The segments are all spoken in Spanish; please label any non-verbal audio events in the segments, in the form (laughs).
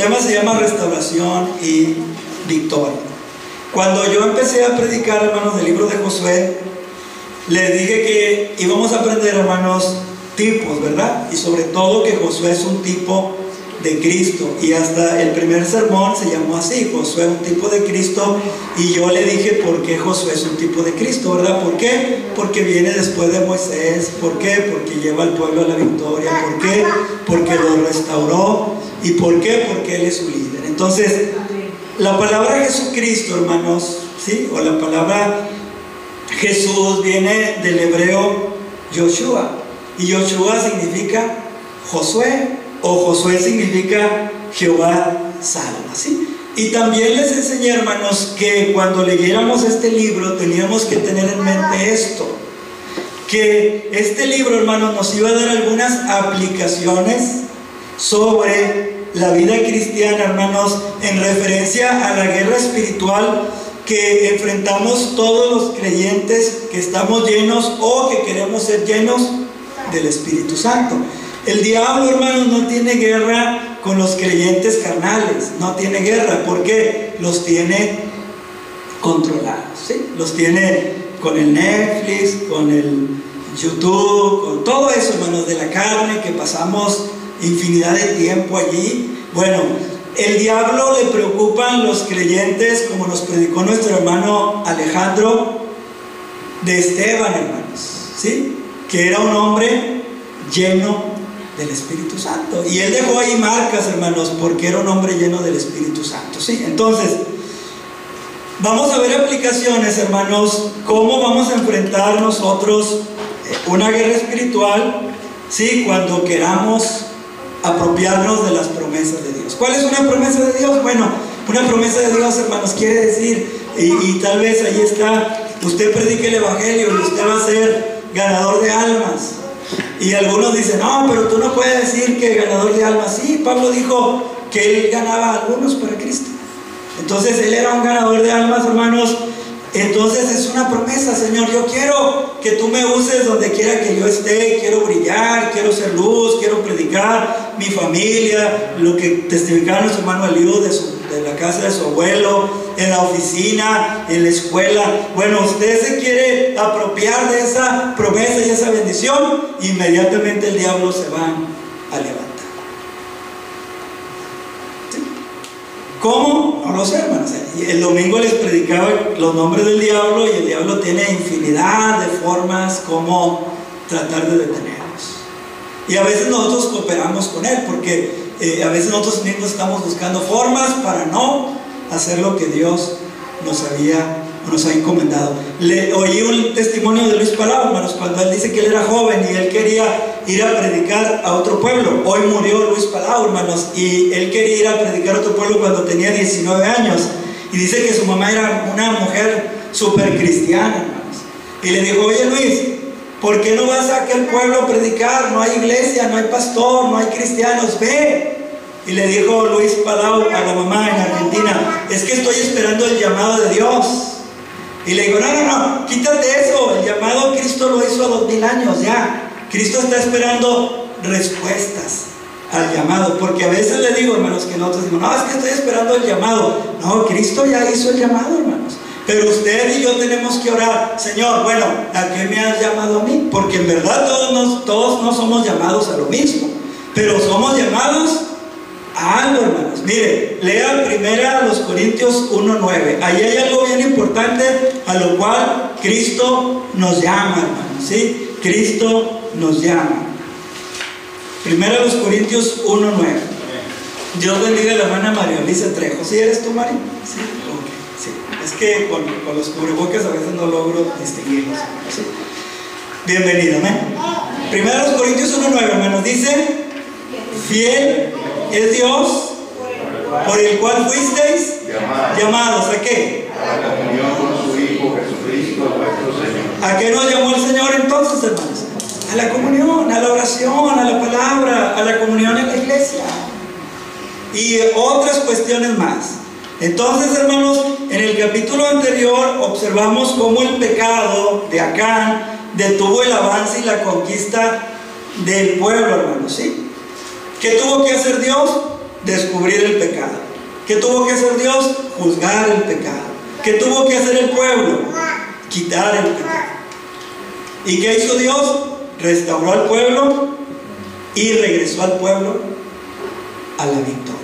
Tema se llama restauración y victoria. Cuando yo empecé a predicar, hermanos, del libro de Josué, les dije que íbamos a aprender, hermanos, tipos, ¿verdad? Y sobre todo que Josué es un tipo de Cristo. Y hasta el primer sermón se llamó así, Josué un tipo de Cristo. Y yo le dije por qué Josué es un tipo de Cristo, ¿verdad? ¿Por qué? Porque viene después de Moisés. ¿Por qué? Porque lleva al pueblo a la victoria. ¿Por qué? Porque lo restauró. ¿Y por qué? Porque Él es su líder. Entonces, la palabra Jesucristo, hermanos, ¿sí? O la palabra Jesús viene del hebreo Yoshua. Y Yoshua significa Josué o Josué significa Jehová salva, ¿sí? Y también les enseñé, hermanos, que cuando leyéramos este libro teníamos que tener en mente esto, que este libro, hermanos, nos iba a dar algunas aplicaciones sobre la vida cristiana, hermanos, en referencia a la guerra espiritual que enfrentamos todos los creyentes que estamos llenos o que queremos ser llenos del Espíritu Santo. El diablo, hermanos, no tiene guerra con los creyentes carnales, no tiene guerra, porque los tiene controlados, ¿sí? Los tiene con el Netflix, con el YouTube, con todo eso, hermanos, de la carne, que pasamos infinidad de tiempo allí. Bueno, el diablo le preocupan los creyentes, como nos predicó nuestro hermano Alejandro de Esteban, hermanos, ¿sí? Que era un hombre lleno del Espíritu Santo. Y él dejó ahí marcas, hermanos, porque era un hombre lleno del Espíritu Santo. ¿sí? Entonces, vamos a ver aplicaciones, hermanos, cómo vamos a enfrentar nosotros eh, una guerra espiritual, ¿sí? Cuando queramos apropiarnos de las promesas de Dios. ¿Cuál es una promesa de Dios? Bueno, una promesa de Dios, hermanos, quiere decir, y, tal vez ahí está, usted predique el Evangelio y usted va a ser ganador de almas. Y algunos dicen, no, pero tú no puedes decir que ganador de almas. Sí, Pablo dijo que él ganaba a algunos para Cristo. Entonces él era un ganador de almas, hermanos. Entonces es una promesa, Señor. Yo quiero que tú me uses donde quiera que yo esté. Quiero brillar, quiero ser luz, quiero predicar mi familia, lo que testificaba nuestro hermano Eliud de, su, de la casa de su abuelo, en la oficina, en la escuela. Bueno, usted se quiere apropiar de esa promesa y esa bendición, inmediatamente el diablo se va a levantar. ¿Cómo? No lo sé, hermanos. El domingo les predicaba los nombres del diablo y el diablo tiene infinidad de formas como tratar de detenernos. Y a veces nosotros cooperamos con él porque eh, a veces nosotros mismos estamos buscando formas para no hacer lo que Dios nos había nos ha encomendado. Le oí un testimonio de Luis Palau, hermanos, cuando él dice que él era joven y él quería ir a predicar a otro pueblo. Hoy murió Luis Palau, hermanos, y él quería ir a predicar a otro pueblo cuando tenía 19 años. Y dice que su mamá era una mujer súper cristiana, hermanos. Y le dijo, oye Luis, ¿por qué no vas a aquel pueblo a predicar? No hay iglesia, no hay pastor, no hay cristianos, ve. Y le dijo Luis Palau a la mamá en Argentina, es que estoy esperando el llamado de Dios. Y le digo, no, no, no, quítate eso, el llamado Cristo lo hizo a dos mil años ya. Cristo está esperando respuestas al llamado, porque a veces le digo, hermanos, que nosotros decimos, no, es que estoy esperando el llamado. No, Cristo ya hizo el llamado, hermanos. Pero usted y yo tenemos que orar, Señor, bueno, ¿a qué me has llamado a mí? Porque en verdad todos, todos no somos llamados a lo mismo, pero somos llamados a algo, hermanos. Mire, lea primera los Corintios 1.9. Ahí hay algo bien importante a lo cual Cristo nos llama, hermanos. ¿sí? Cristo nos llama. Primera los Corintios 1.9. Dios bendiga a la hermana María Elisa Trejo. ¿Sí eres tú, María? Sí. sí. Es que con, con, los cubrebocas a veces no logro distinguirlos. ¿sí? Bienvenido, amén. Primera los Corintios 1.9, hermanos. Dice, fiel es Dios por el cual fuisteis Llamados. llamados. ¿A qué? a la comunión con su Hijo Jesucristo nuestro Señor. ¿A qué nos llamó el Señor entonces, hermanos? A la comunión, a la oración, a la palabra, a la comunión en la iglesia. Y otras cuestiones más. Entonces, hermanos, en el capítulo anterior observamos cómo el pecado de Acán detuvo el avance y la conquista del pueblo, hermanos, ¿sí? ¿Qué tuvo que hacer Dios? descubrir el pecado. ¿Qué tuvo que hacer Dios? Juzgar el pecado. ¿Qué tuvo que hacer el pueblo? Quitar el pecado. ¿Y qué hizo Dios? Restauró al pueblo y regresó al pueblo a la victoria.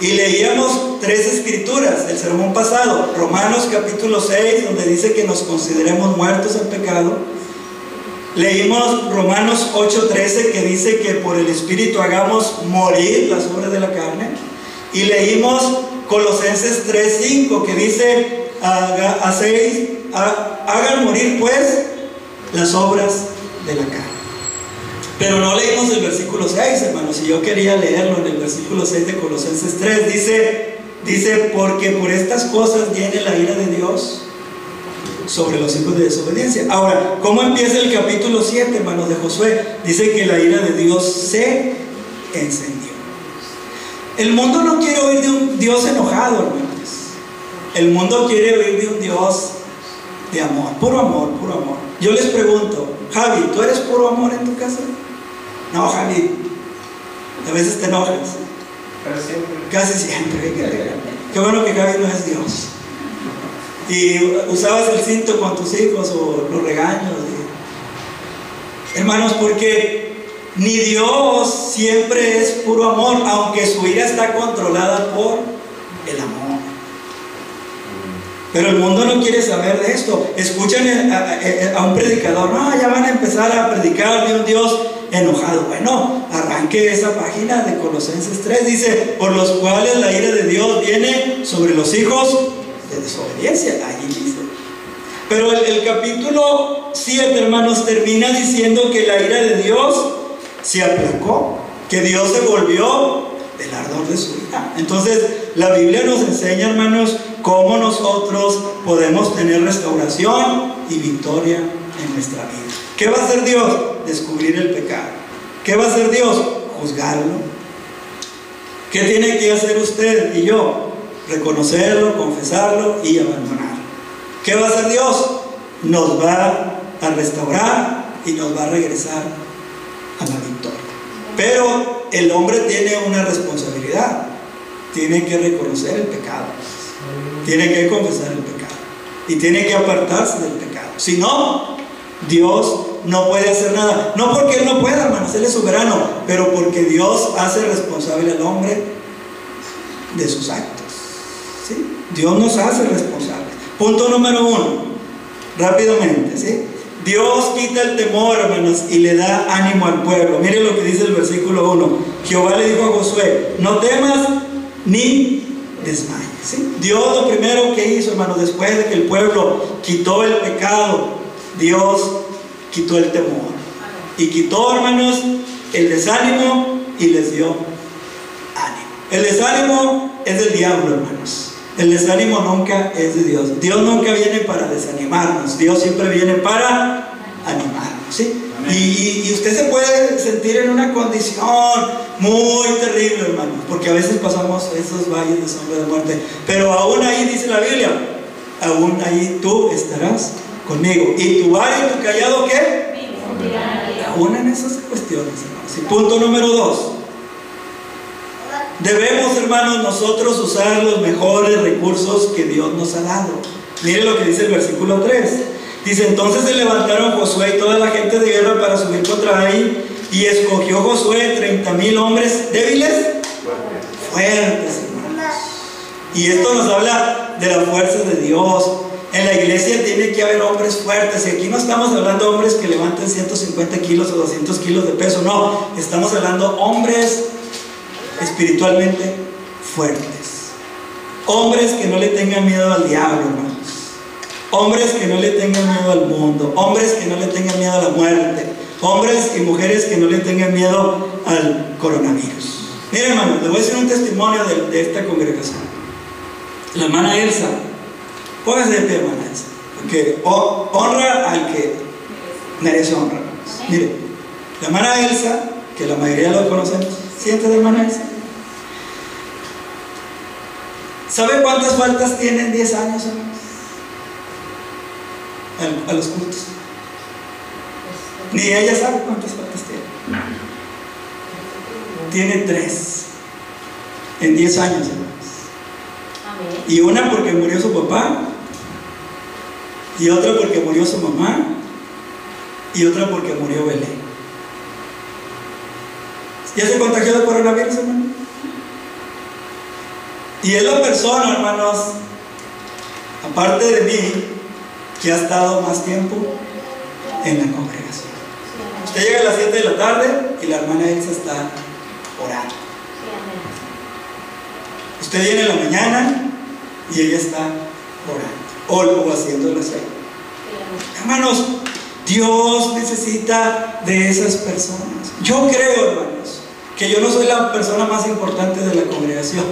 Y leíamos tres escrituras del sermón pasado, Romanos capítulo 6, donde dice que nos consideremos muertos al pecado. Leímos Romanos 8:13 que dice que por el Espíritu hagamos morir las obras de la carne. Y leímos Colosenses 3:5 que dice, a, 6, hagan morir pues las obras la. Pero no leímos el versículo 6, hermanos, y yo quería leerlo en el versículo 6 de Colosenses 3. Dice, dice, porque por estas cosas viene la ira de Dios sobre los hijos de desobediencia. Ahora, ¿cómo empieza el capítulo 7, hermanos, de Josué? Dice que la ira de Dios se encendió. El mundo no quiere oír de un Dios enojado, hermanos. El mundo quiere oír de un Dios de amor, puro amor, puro amor. Yo les pregunto, Javi, ¿tú eres puro amor en tu casa? No, Javi, a veces te enojas. Casi siempre. Casi siempre. Qué bueno que Javi no es Dios. Y usabas el cinto con tus hijos o los regaños. Hermanos, porque ni Dios siempre es puro amor, aunque su ira está controlada por el amor. Pero el mundo no quiere saber de esto. Escuchan a, un predicador, no, ya van a empezar a predicar de un Dios enojado. Bueno, arranque esa página de Colosenses 3, dice, por los cuales la ira de Dios viene sobre los hijos de desobediencia. Allí dice. Pero el, capítulo 7, hermanos, termina diciendo que la ira de Dios se aplacó, que Dios se volvió del ardor de su ira. Entonces, la Biblia nos enseña, hermanos, cómo nosotros podemos tener restauración y victoria en nuestra vida. ¿Qué va a hacer Dios? Descubrir el pecado. ¿Qué va a hacer Dios? Juzgarlo. ¿Qué tiene que hacer usted y yo? Reconocerlo, confesarlo y abandonarlo. ¿Qué va a hacer Dios? Nos va a restaurar y nos va a regresar a la victoria. Pero el hombre tiene una responsabilidad. Tiene que reconocer el pecado. Tiene que confesar el pecado. Y tiene que apartarse del pecado. Si no, Dios no puede hacer nada. No porque Él no pueda, hermanos, Él es soberano, pero porque Dios hace responsable al hombre de sus actos. ¿sí? Dios nos hace responsables. Punto número uno, rápidamente, ¿sí? Dios quita el temor, hermanos, y le da ánimo al pueblo. Miren lo que dice el versículo 1. Jehová le dijo a Josué, no temas ni desmayes. Dios lo primero que hizo, hermanos, después de que el pueblo quitó el pecado, Dios quitó el temor. Y quitó, hermanos, el desánimo y les dio ánimo. El desánimo es del diablo, hermanos. El desánimo nunca es de Dios. Dios nunca viene para desanimarnos. Dios siempre viene para animarnos. ¿sí? Y, usted se puede sentir en una condición muy terrible, hermano, porque a veces pasamos esos valles de sombra de muerte. Pero aún ahí dice la Biblia, aún ahí tú estarás conmigo. ¿Y tu vara y tu callado qué? Aún en esas cuestiones, hermanos. Y punto número dos. Debemos, hermanos, nosotros usar los mejores recursos que Dios nos ha dado. Mire lo que dice el versículo 3. Dice, entonces se levantaron Josué y toda la gente de guerra para subir contra ahí y escogió Josué 30 mil hombres débiles, fuertes, hermanos. Y esto nos habla de la fuerza de Dios. En la iglesia tiene que haber hombres fuertes. Y aquí no estamos hablando de hombres que levanten 150 kilos o 200 kilos de peso. No, estamos hablando hombres espiritualmente fuertes. Hombres que no le tengan miedo al diablo, hermanos. Hombres que no le tengan miedo al mundo. Hombres que no le tengan miedo a la muerte. Hombres y mujeres que no le tengan miedo al coronavirus. Miren, hermanos, les voy a decir un testimonio de, esta congregación. La hermana Elsa, póngase de pie, hermana Elsa, porque honra al que merece honra. Miren, la hermana Elsa, que la mayoría lo conocemos, siente de hermana Elsa. ¿Sabe cuántas faltas tienen 10 años, A, los cultos. Ni ella sabe cuántas faltas tiene. Tiene tres. en 10 años, hermanos. Y una porque murió su papá, y otra porque murió su mamá, y otra porque murió Belén. ¿Ya se contagió de coronavirus, hermano? Y es la persona, hermanos, aparte de mí, que ha estado más tiempo en la congregación. Usted llega a las 7 de la tarde y la hermana Elsa está orando. Usted viene en la mañana y ella está orando o, o haciendo la cena. Hermanos, Dios necesita de esas personas. Yo creo, hermanos, que yo no soy la persona más importante de la congregación,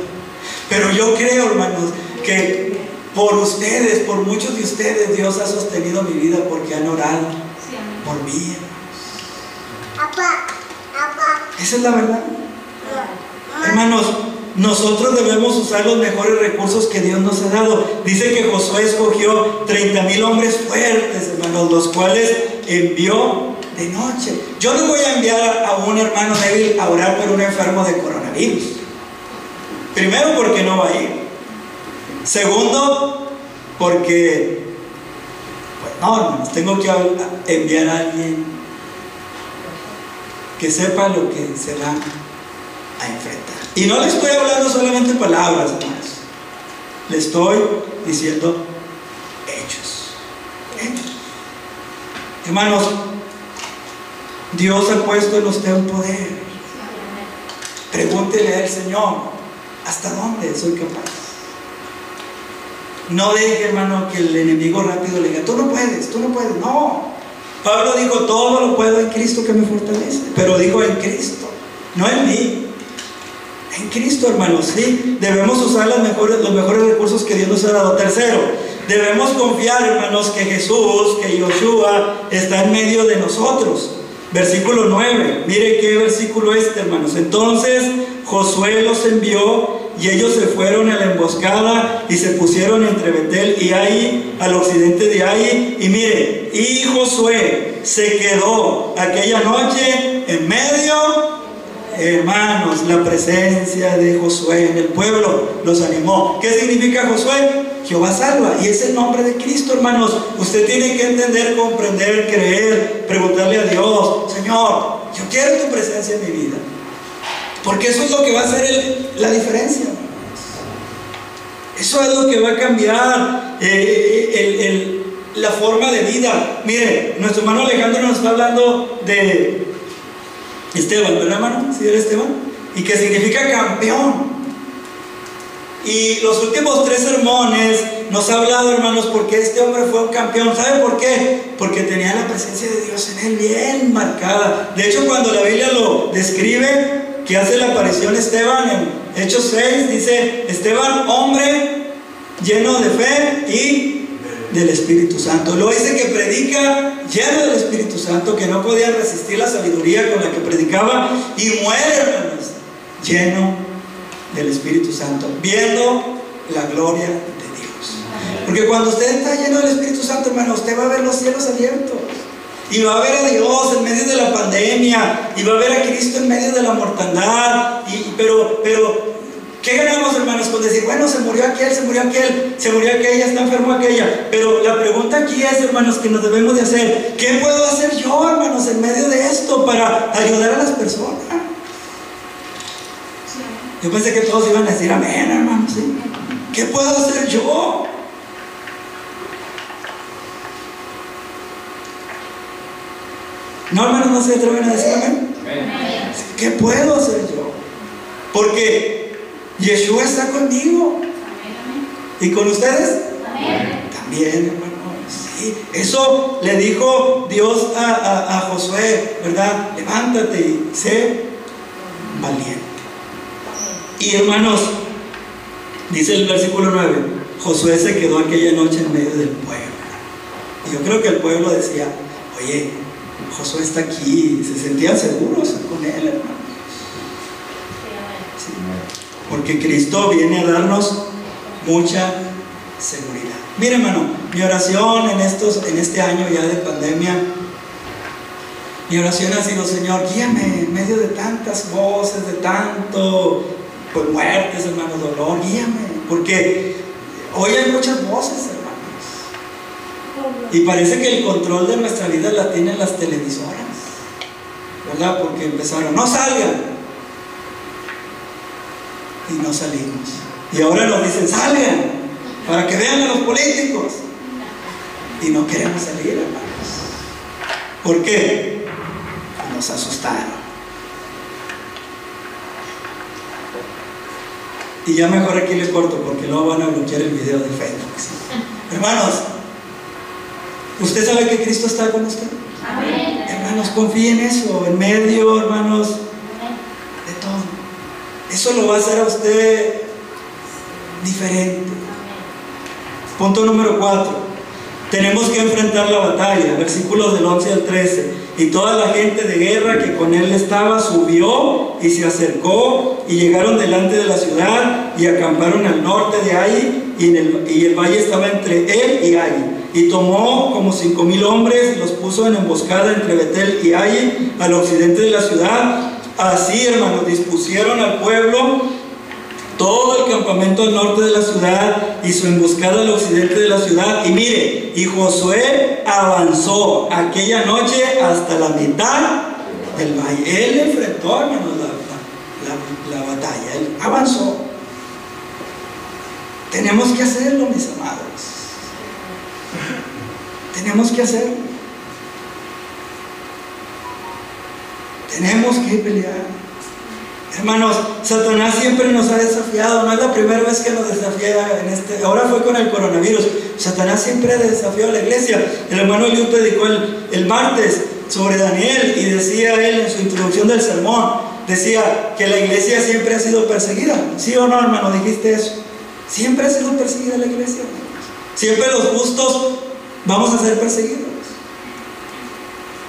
pero yo creo, hermanos, que por ustedes, por muchos de ustedes, Dios ha sostenido mi vida porque han orado Sí, por mí. hermanos. Esa es la verdad. Hermanos, nosotros debemos usar los mejores recursos que Dios nos ha dado. Dice que Josué escogió 30 mil hombres fuertes, hermanos, los cuales envió de noche. Yo no voy a enviar a un hermano débil a orar por un enfermo de coronavirus. Primero porque no va a ir. Segundo, porque, pues no, hermanos, tengo que enviar a alguien que sepa lo que se va a enfrentar. Y no le estoy hablando solamente palabras, hermanos. Le estoy diciendo hechos. Hechos. Hermanos, Dios ha puesto en usted un poder. Pregúntele al Señor, ¿hasta dónde soy capaz? No deje, hermano, que el enemigo rápido le diga, tú no puedes, tú no puedes. No. Pablo dijo, todo lo puedo en Cristo que me fortalece. Pero dijo en Cristo, no en mí. En Cristo, hermanos, sí. Debemos usar mejores, los mejores recursos que Dios nos ha dado. Tercero, debemos confiar, hermanos, que Jesús, que Yoshua está en medio de nosotros. Versículo 9. Mire qué versículo este, hermanos. Entonces Josué los envió y ellos se fueron a la emboscada y se pusieron entre Betel y ahí, al occidente de ahí. Y mire, y Josué se quedó aquella noche en medio Hermanos, la presencia de Josué en el pueblo los animó. ¿Qué significa Josué? Jehová salva. Y es el nombre de Cristo, hermanos. Usted tiene que entender, comprender, creer, preguntarle a Dios, Señor, yo quiero tu presencia en mi vida. Porque eso es lo que va a hacer la diferencia. Eso es lo que va a cambiar eh, el- la forma de vida. Mire, nuestro hermano Alejandro nos está hablando de Esteban, ¿verdad, hermano? ¿Sí era Esteban? Y que significa campeón. Y los últimos tres sermones nos ha hablado, hermanos, porque este hombre fue un campeón. ¿Sabe por qué? Porque tenía la presencia de Dios en él bien marcada. De hecho, cuando la Biblia lo describe, que hace la aparición Esteban en Hechos 6, dice, Esteban, hombre lleno de fe y del Espíritu Santo. Lo dice que predica lleno del Espíritu Santo, que no podía resistir la sabiduría con la que predicaba y muere, hermanos, lleno del Espíritu Santo, viendo la gloria de Dios. Porque cuando usted está lleno del Espíritu Santo, hermano, usted va a ver los cielos abiertos. Y va a ver a Dios en medio de la pandemia. Y va a ver a Cristo en medio de la mortandad. Y, pero, pero, ¿qué ganamos, hermanos, con decir, bueno, se murió aquel, se murió aquel, se murió aquella, está enfermo aquella? Pero la pregunta aquí es, hermanos, que nos debemos de hacer, ¿qué puedo hacer yo, hermanos, en medio de esto para ayudar a las personas? Yo pensé que todos iban a decir amén, hermanos. ¿sí? ¿Qué puedo hacer yo? No, hermanos, no se atreven a decir amén. ¿Qué puedo hacer yo? Porque Yeshua está conmigo y con ustedes también, hermanos. Sí, eso le dijo Dios a, a- a Josué, ¿verdad? Levántate y sé valiente. Y hermanos, dice el versículo 9, Josué se quedó aquella noche en medio del pueblo. Y yo creo que el pueblo decía, oye, Josué está aquí, se sentían seguros con él, hermano. Sí. Porque Cristo viene a darnos mucha seguridad. Mire, hermano, mi oración en, estos, en este año ya de pandemia, mi oración ha sido, Señor, guíame en medio de tantas voces, de tanto Pues muertes, hermano, dolor, guíame. Porque hoy hay muchas voces. Y parece que el control de nuestra vida la tienen las televisoras. ¿Verdad? Porque empezaron, no salgan. Y no salimos. Y ahora nos dicen, salgan, para que vean a los políticos. Y no queremos salir, hermanos. ¿Por qué? Pues nos asustaron. Y ya mejor aquí les corto porque luego van a bloquear el video de Facebook. Hermanos, ¿usted sabe que Cristo está con usted? Amén. Hermanos, confíen en eso, en medio, hermanos, de todo. Eso lo va a hacer a usted diferente. Punto número 4. Tenemos que enfrentar la batalla, versículos del 11 al 13. Y toda la gente de guerra que con él estaba subió y se acercó y llegaron delante de la ciudad y acamparon al norte de ahí y, en el, y el valle estaba entre él y ahí. Y tomó como cinco mil hombres y los puso en emboscada entre Betel y Ai al occidente de la ciudad. Así, hermanos, dispusieron al pueblo todo el campamento al norte de la ciudad y su emboscada al occidente de la ciudad. Y mire, y Josué avanzó aquella noche hasta la mitad del valle. Él enfrentó, hermanos, la, la- la batalla. Él avanzó. Tenemos que hacerlo, mis amados. Tenemos que hacerlo. Tenemos que pelear. Hermanos, Satanás siempre nos ha desafiado, no es la primera vez que nos desafía en este, ahora fue con el coronavirus, Satanás siempre ha desafiado a la iglesia. El hermano Eliud predicó el, el martes sobre Daniel y decía él en su introducción del sermón, decía que la iglesia siempre ha sido perseguida. ¿Sí o no, hermano? Dijiste eso. Siempre ha sido perseguida la iglesia. Siempre los justos vamos a ser perseguidos.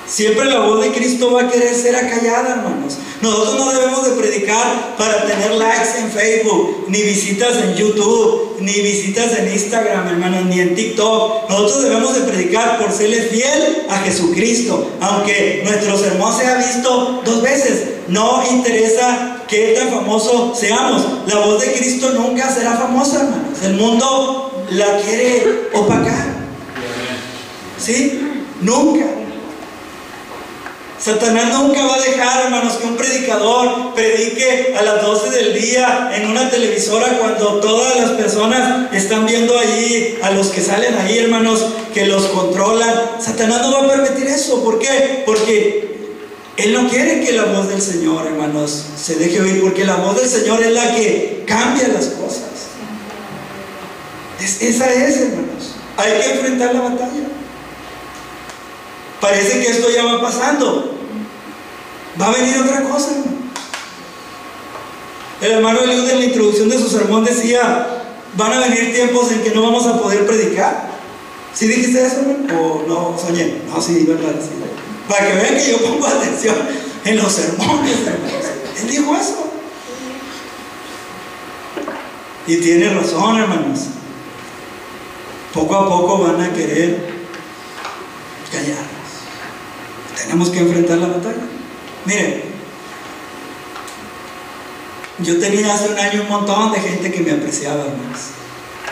Siempre la voz de Cristo va a querer ser acallada, hermanos. Nosotros no debemos de predicar para tener likes en Facebook, ni visitas en YouTube, ni visitas en Instagram, hermanos, ni en TikTok. Nosotros debemos de predicar por serle fiel a Jesucristo. Aunque nuestro sermón sea visto dos veces, no interesa qué tan famoso seamos. La voz de Cristo nunca será famosa, hermanos. El mundo la quiere opacar. ¿Sí? Nunca. Satanás nunca va a dejar, hermanos, que un predicador predique a las 12 del día en una televisora cuando todas las personas están viendo allí a los que salen ahí, hermanos, que los controlan. Satanás no va a permitir eso. ¿Por qué? Porque él no quiere que la voz del Señor, hermanos, se deje oír, porque la voz del Señor es la que cambia las cosas. Es- esa es, hermanos. Hay que enfrentar la batalla. Parece que esto ya va pasando. Va a venir otra cosa. El hermano Eliud en la introducción de su sermón decía, van a venir tiempos en que no vamos a poder predicar. ¿Sí dijiste eso, hermano? ¿O no soñé? No, sí, verdad, sí. Para que vean que yo pongo atención en los sermones, hermanos. Él dijo eso. Y tiene razón, hermanos. Poco a poco van a querer callarnos. Tenemos que enfrentar la batalla. Miren, yo tenía hace un año un montón de gente que me apreciaba, hermanos.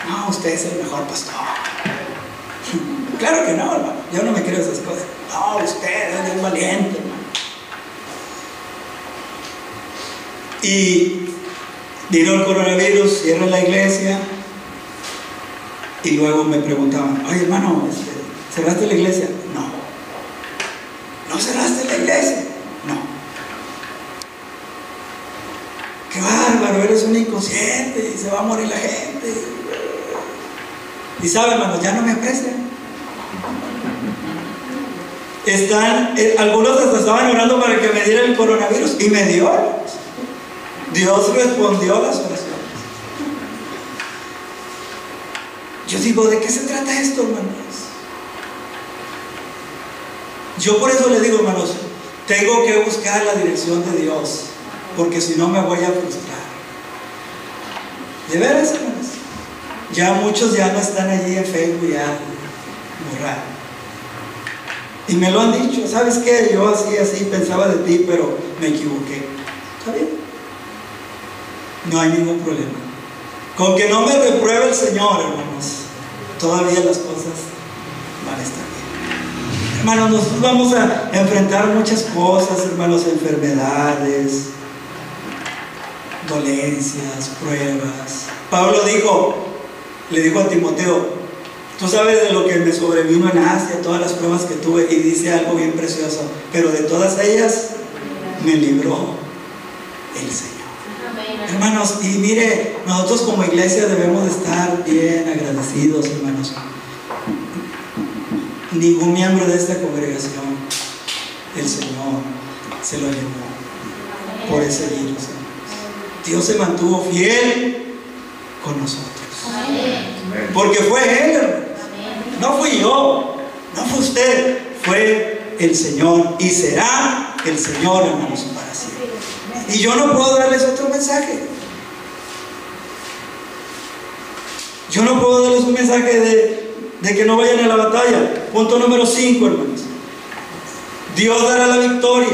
No, usted es el mejor pastor. (laughs) Claro que no, hermano. Yo no me creo esas cosas. No, usted es el valiente, hermano. Y vino el coronavirus, cierran la iglesia. Y luego me preguntaban, oye hermano, este, ¿cerraste la iglesia? No. ¿No cerraste la iglesia? No. Qué bárbaro, eres un inconsciente y se va a morir la gente. Y saben, hermanos, ya no me aprecian. Están, eh, algunos hasta estaban orando para que me diera el coronavirus y me dio. Dios respondió las oraciones. Yo digo, ¿de qué se trata esto, hermanos? Yo por eso le digo, hermanos, tengo que buscar la dirección de Dios, porque si no me voy a frustrar. De veras, hermanos. Ya muchos ya no están allí en Facebook, ya borraron. Y me lo han dicho, ¿sabes qué? Yo así, así pensaba de ti, pero me equivoqué. ¿Está bien? no hay ningún problema. Con que no me repruebe el Señor, hermanos, todavía las cosas van a estar bien. Hermanos, nosotros vamos a enfrentar muchas cosas, hermanos, enfermedades, dolencias, pruebas. Pablo dijo, le dijo a Timoteo, tú sabes de lo que me sobrevino en Asia, todas las pruebas que tuve, y dice algo bien precioso, pero de todas ellas me libró el Señor. Hermanos, y mire, nosotros como iglesia debemos de estar bien agradecidos, hermanos. Ningún miembro de esta congregación, el Señor se lo llevó por ese virus. hermanos. Dios se mantuvo fiel con nosotros. Porque fue Él. No fui yo, no fue usted, fue el Señor y será el Señor, hermanos, para siempre. Y yo no puedo darles otro mensaje. Yo no puedo darles un mensaje de, de que no vayan a la batalla. Punto número 5, hermanos. Dios dará la victoria.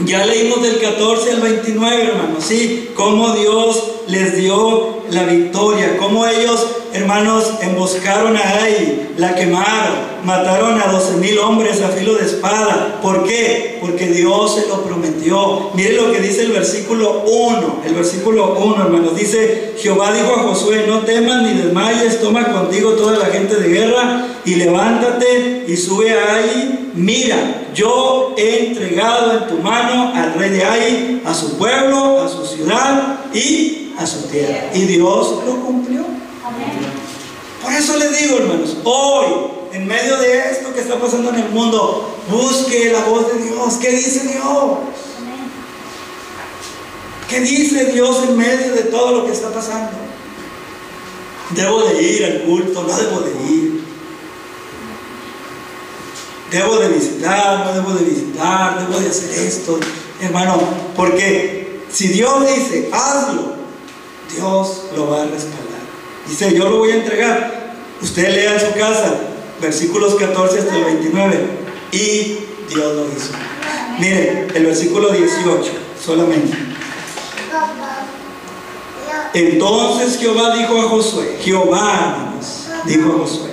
Ya leímos del 14 al 29, hermanos, sí, cómo Dios les dio la victoria, cómo ellos, hermanos, emboscaron a Ai, la quemaron, mataron a 12 mil hombres a filo de espada. ¿Por qué? Porque Dios se lo prometió. Mire lo que dice el versículo 1, el versículo 1, hermanos, dice, Jehová dijo a Josué, no temas ni desmayes, toma contigo toda la gente de guerra y levántate y sube a Ai, mira, yo he entregado en tu mano al rey de Ai, a su pueblo, a su ciudad y a su tierra. Y Dios lo cumplió. Por eso les digo, hermanos, hoy, en medio de esto que está pasando en el mundo, busque la voz de Dios. ¿Qué dice Dios? ¿Qué dice Dios en medio de todo lo que está pasando? Debo de ir al culto, no debo de ir. Debo de visitar, no debo de visitar, debo de hacer esto, hermano, porque si Dios dice, hazlo, Dios lo va a respaldar. Dice, yo lo voy a entregar. Usted lea su casa, versículos 14 hasta el 29, y Dios lo hizo. Mire, el versículo 18 solamente. Entonces Jehová dijo a Josué, Jehová, hermanos, dijo a Josué,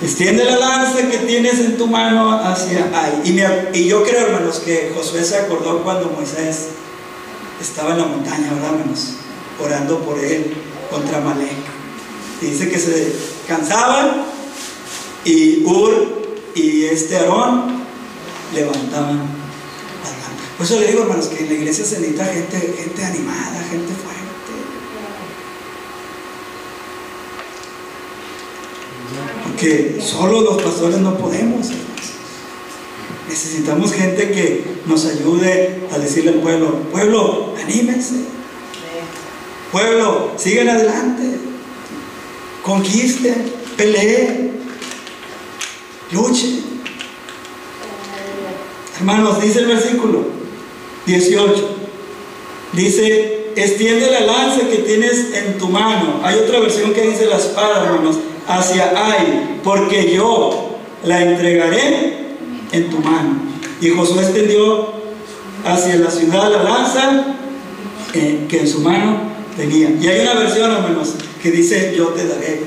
extiende la lanza que tienes en tu mano hacia ahí. Y yo creo, hermanos, que Josué se acordó cuando Moisés estaba en la montaña, ¿verdad, hermanos? Orando por él contra Malek. Dice que se cansaban y Ur y este Aarón levantaban las manos. Por eso le digo, hermanos, que en la iglesia se necesita gente, gente animada, gente fuerte. Porque solo los pastores no podemos. hermanos. Necesitamos gente que nos ayude a decirle al pueblo, pueblo, anímense. Pueblo, sigan adelante. Conquisten, peleen, luchen. Hermanos, dice el versículo 18. Dice, extiende la lanza que tienes en tu mano. Hay otra versión que dice la espada, hermanos, hacia Ai, porque yo la entregaré en tu mano. Y Josué extendió hacia la ciudad la lanza eh, que en su mano tenía. Y hay una versión, hermanos, que dice, yo te daré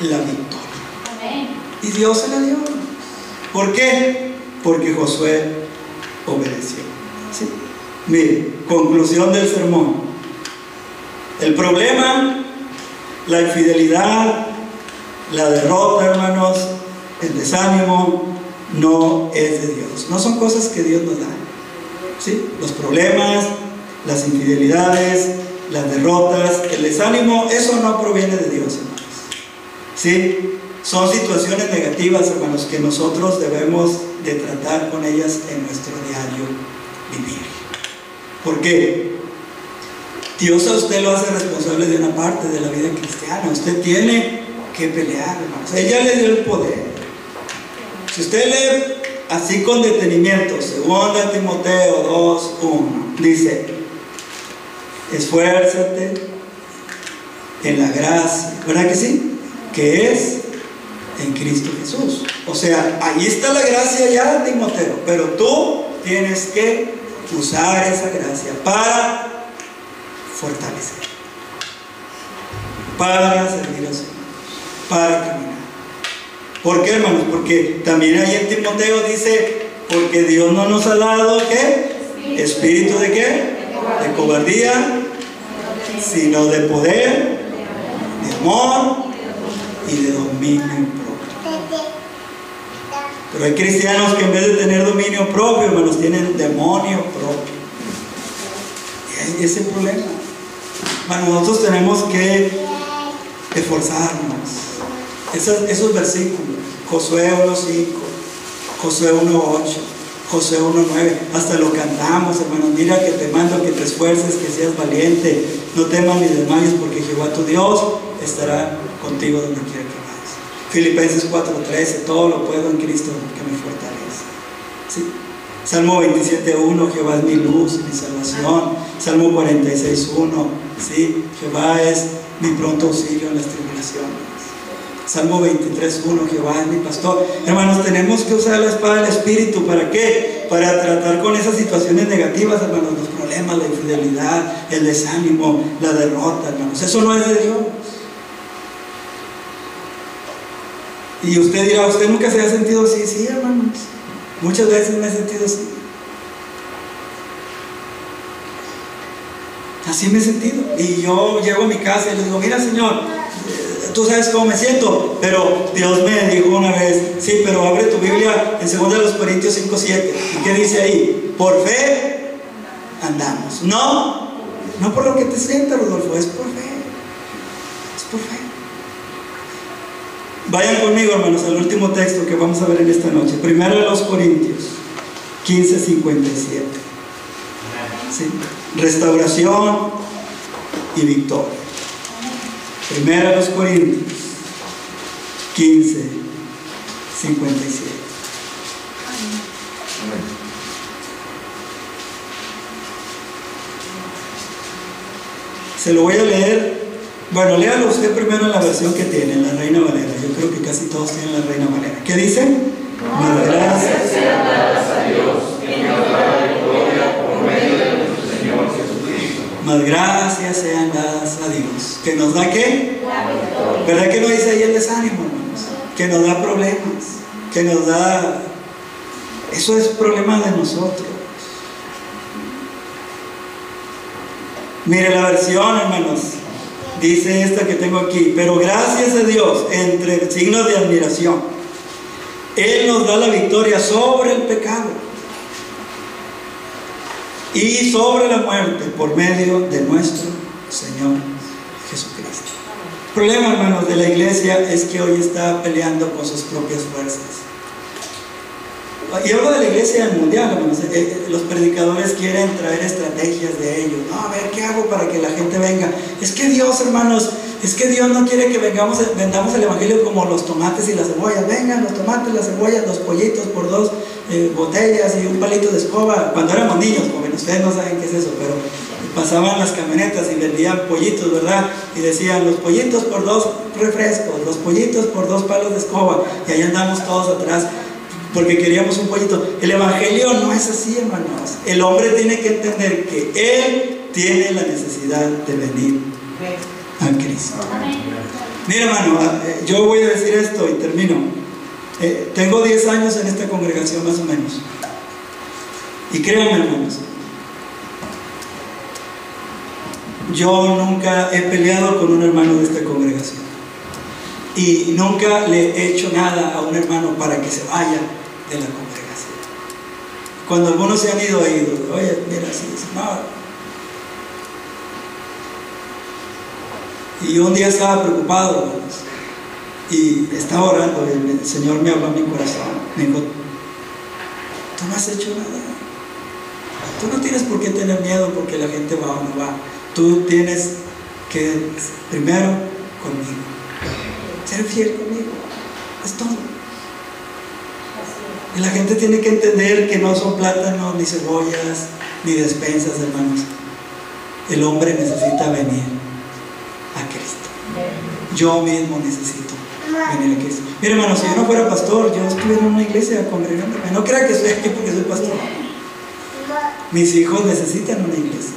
la victoria. Amén. Y Dios se la dio. ¿Por qué? Porque Josué obedeció. ¿Sí? Mire, conclusión del sermón. El problema, la infidelidad, la derrota, hermanos, el desánimo, no es de Dios. No son cosas que Dios nos da. ¿Sí? Los problemas, las infidelidades, las derrotas, el desánimo, eso no proviene de Dios, hermanos. ¿Sí? Son situaciones negativas, hermanos, que nosotros debemos de tratar con ellas en nuestro diario vivir. ¿Por qué? Dios a usted lo hace responsable de una parte de la vida cristiana. Usted tiene que pelear, hermanos. Él ya le dio el poder. Si usted lee así con detenimiento, 2 Timoteo 2, 1, dice, esfuérzate en la gracia, ¿verdad que sí? Que es en Cristo Jesús. O sea, ahí está la gracia ya, Timoteo, pero tú tienes que usar esa gracia para fortalecer. Para servir al Señor. Para caminar. ¿Por qué, hermanos? Porque también ahí en Timoteo dice, porque Dios no nos ha dado, ¿qué? Espíritu de qué? De cobardía, sino de poder, de amor y de dominio propio. Pero hay cristianos que en vez de tener dominio propio, hermanos, tienen demonio propio. Y ahí es el problema. Bueno, nosotros tenemos que esforzarnos. Esos versículos, Josué 1.5, Josué 1.8, Josué 1.9, hasta lo cantamos, hermanos. Mira que te mando que te esfuerces, que seas valiente, no temas ni desmayes, porque Jehová tu Dios estará contigo donde quiera que vayas. Filipenses 4.13, todo lo puedo en Cristo que me fortalece. ¿Sí? Salmo 27.1, Jehová es mi luz mi salvación. Salmo 46.1, ¿sí? Jehová es mi pronto auxilio en las tribulaciones. Salmo 23.1, Jehová es mi pastor. Hermanos, tenemos que usar la espada del Espíritu. ¿Para qué? Para tratar con esas situaciones negativas, hermanos, los problemas, la infidelidad, el desánimo, la derrota, hermanos. Eso no es de Dios. Y usted dirá, ¿usted nunca se ha sentido así? Sí, hermanos. Muchas veces me he sentido así. Así me he sentido. Y yo llego a mi casa y le digo, mira Señor, tú sabes cómo me siento, pero Dios me dijo una vez, sí, pero abre tu Biblia en 2 Corintios 5, 7. ¿Y qué dice ahí? Por fe andamos. No, no por lo que te sientas, Rodolfo, es por fe. Es por fe. Vayan conmigo, hermanos, al último texto que vamos a ver en esta noche. Primero de los Corintios 15, 57. ¿Sí? Restauración y victoria. Primero de los Corintios 15, 57. Se lo voy a leer. Bueno, léalo usted primero en la versión que tiene, en la Reina Valera. Yo creo que casi todos tienen la Reina Valera. ¿Qué dice? Más gracias. sean dadas a Dios, que nos da la victoria por medio de nuestro Señor Más gracias sean dadas a Dios. ¿Que nos da qué? ¿Verdad que no dice ahí el desánimo, hermanos? Que nos da problemas, que nos da... Eso es problema de nosotros. Mire la versión, hermanos. Dice esta que tengo aquí. Pero gracias a Dios, entre signos de admiración, Él nos da la victoria sobre el pecado y sobre la muerte por medio de nuestro Señor Jesucristo. El problema, hermanos, de la iglesia es que hoy está peleando con sus propias fuerzas. Y hablo de la iglesia mundial, hermanos. Eh, eh, Los predicadores quieren traer estrategias de ellos. No, a ver, ¿qué hago para que la gente venga? Es que Dios, hermanos, es que Dios no quiere que vengamos, vendamos el evangelio como los tomates y las cebollas. Vengan los tomates, las cebollas, los pollitos por dos eh, botellas y un palito de escoba. Cuando éramos niños, jóvenes, ustedes no saben qué es eso, pero pasaban las camionetas y vendían pollitos, ¿verdad? Y decían los pollitos por dos refrescos, los pollitos por dos palos de escoba. Y ahí andamos todos atrás porque queríamos un pollito. El Evangelio no es así, hermanos. El hombre tiene que entender que él tiene la necesidad de venir a Cristo. Mira, hermano, eh, yo voy a decir esto y termino. Eh, tengo 10 años en esta congregación más o menos. Y créanme, hermanos, yo nunca he peleado con un hermano de esta congregación. Y nunca le he hecho nada a un hermano para que se vaya de la congregación. Cuando algunos se han ido, he ido. Oye, mira, así es. No. Y un día estaba preocupado, hermanos, y estaba orando, y el Señor me habló a mi corazón. Me dijo, tú no has hecho nada. Tú no tienes por qué tener miedo porque la gente va o no va. Tú tienes que, primero, conmigo. Ser fiel conmigo. Es todo. Y la gente tiene que entender que no son plátanos, ni cebollas, ni despensas, hermanos. El hombre necesita venir a Cristo. Yo mismo necesito venir a Cristo. Mira, hermano, si yo no fuera pastor, yo estuviera en una iglesia congregándome. No crea que estoy aquí porque soy pastor. Mis hijos necesitan una iglesia.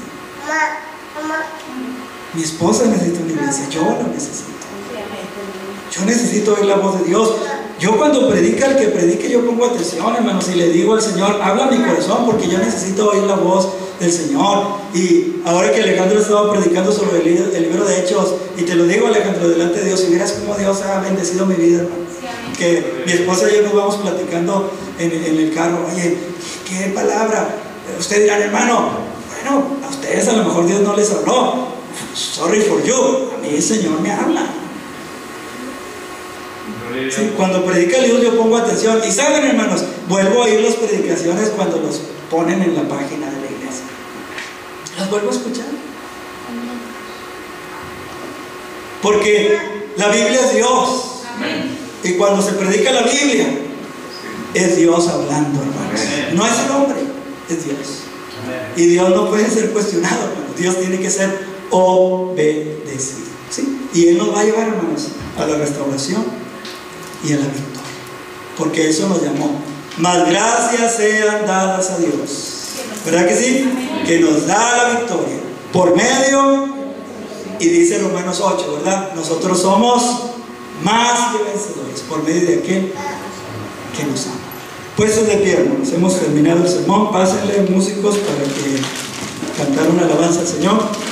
Mi esposa necesita una iglesia, yo la necesito. Yo necesito oír la voz de Dios. Yo cuando predica el que predique, yo pongo atención, hermanos, y le digo al Señor, habla mi corazón porque yo necesito oír la voz del Señor. Y ahora que Alejandro estaba predicando sobre el, li- el libro de Hechos, y te lo digo Alejandro, delante de Dios, y verás cómo Dios ha bendecido mi vida, hermano. Que mi esposa y yo nos vamos platicando en, el carro, oye, ¿qué palabra? Ustedes dirán, hermano, bueno, a ustedes a lo mejor Dios no les habló. Sorry for you, a mí el Señor me habla. Sí, cuando predica Dios yo pongo atención. Y saben, hermanos, vuelvo a oír las predicaciones cuando los ponen en la página de vuelvo a escuchar. Porque la Biblia es Dios. Y cuando se predica la Biblia, es Dios hablando, hermanos. No es el hombre, es Dios. Y Dios no puede ser cuestionado, hermanos. Dios tiene que ser obedecido. ¿sí? Y Él nos va a llevar, hermanos, a la restauración y a la victoria. Porque eso nos llamó. Más gracias sean dadas a Dios. ¿Verdad que sí? Que nos da la victoria. Por medio, y dice Romanos 8, ¿verdad? Nosotros somos más que vencedores por medio de aquel que nos ama. Puestos de pie, hermanos. Hemos terminado el sermón. Pásenle músicos para que cantar una alabanza al Señor.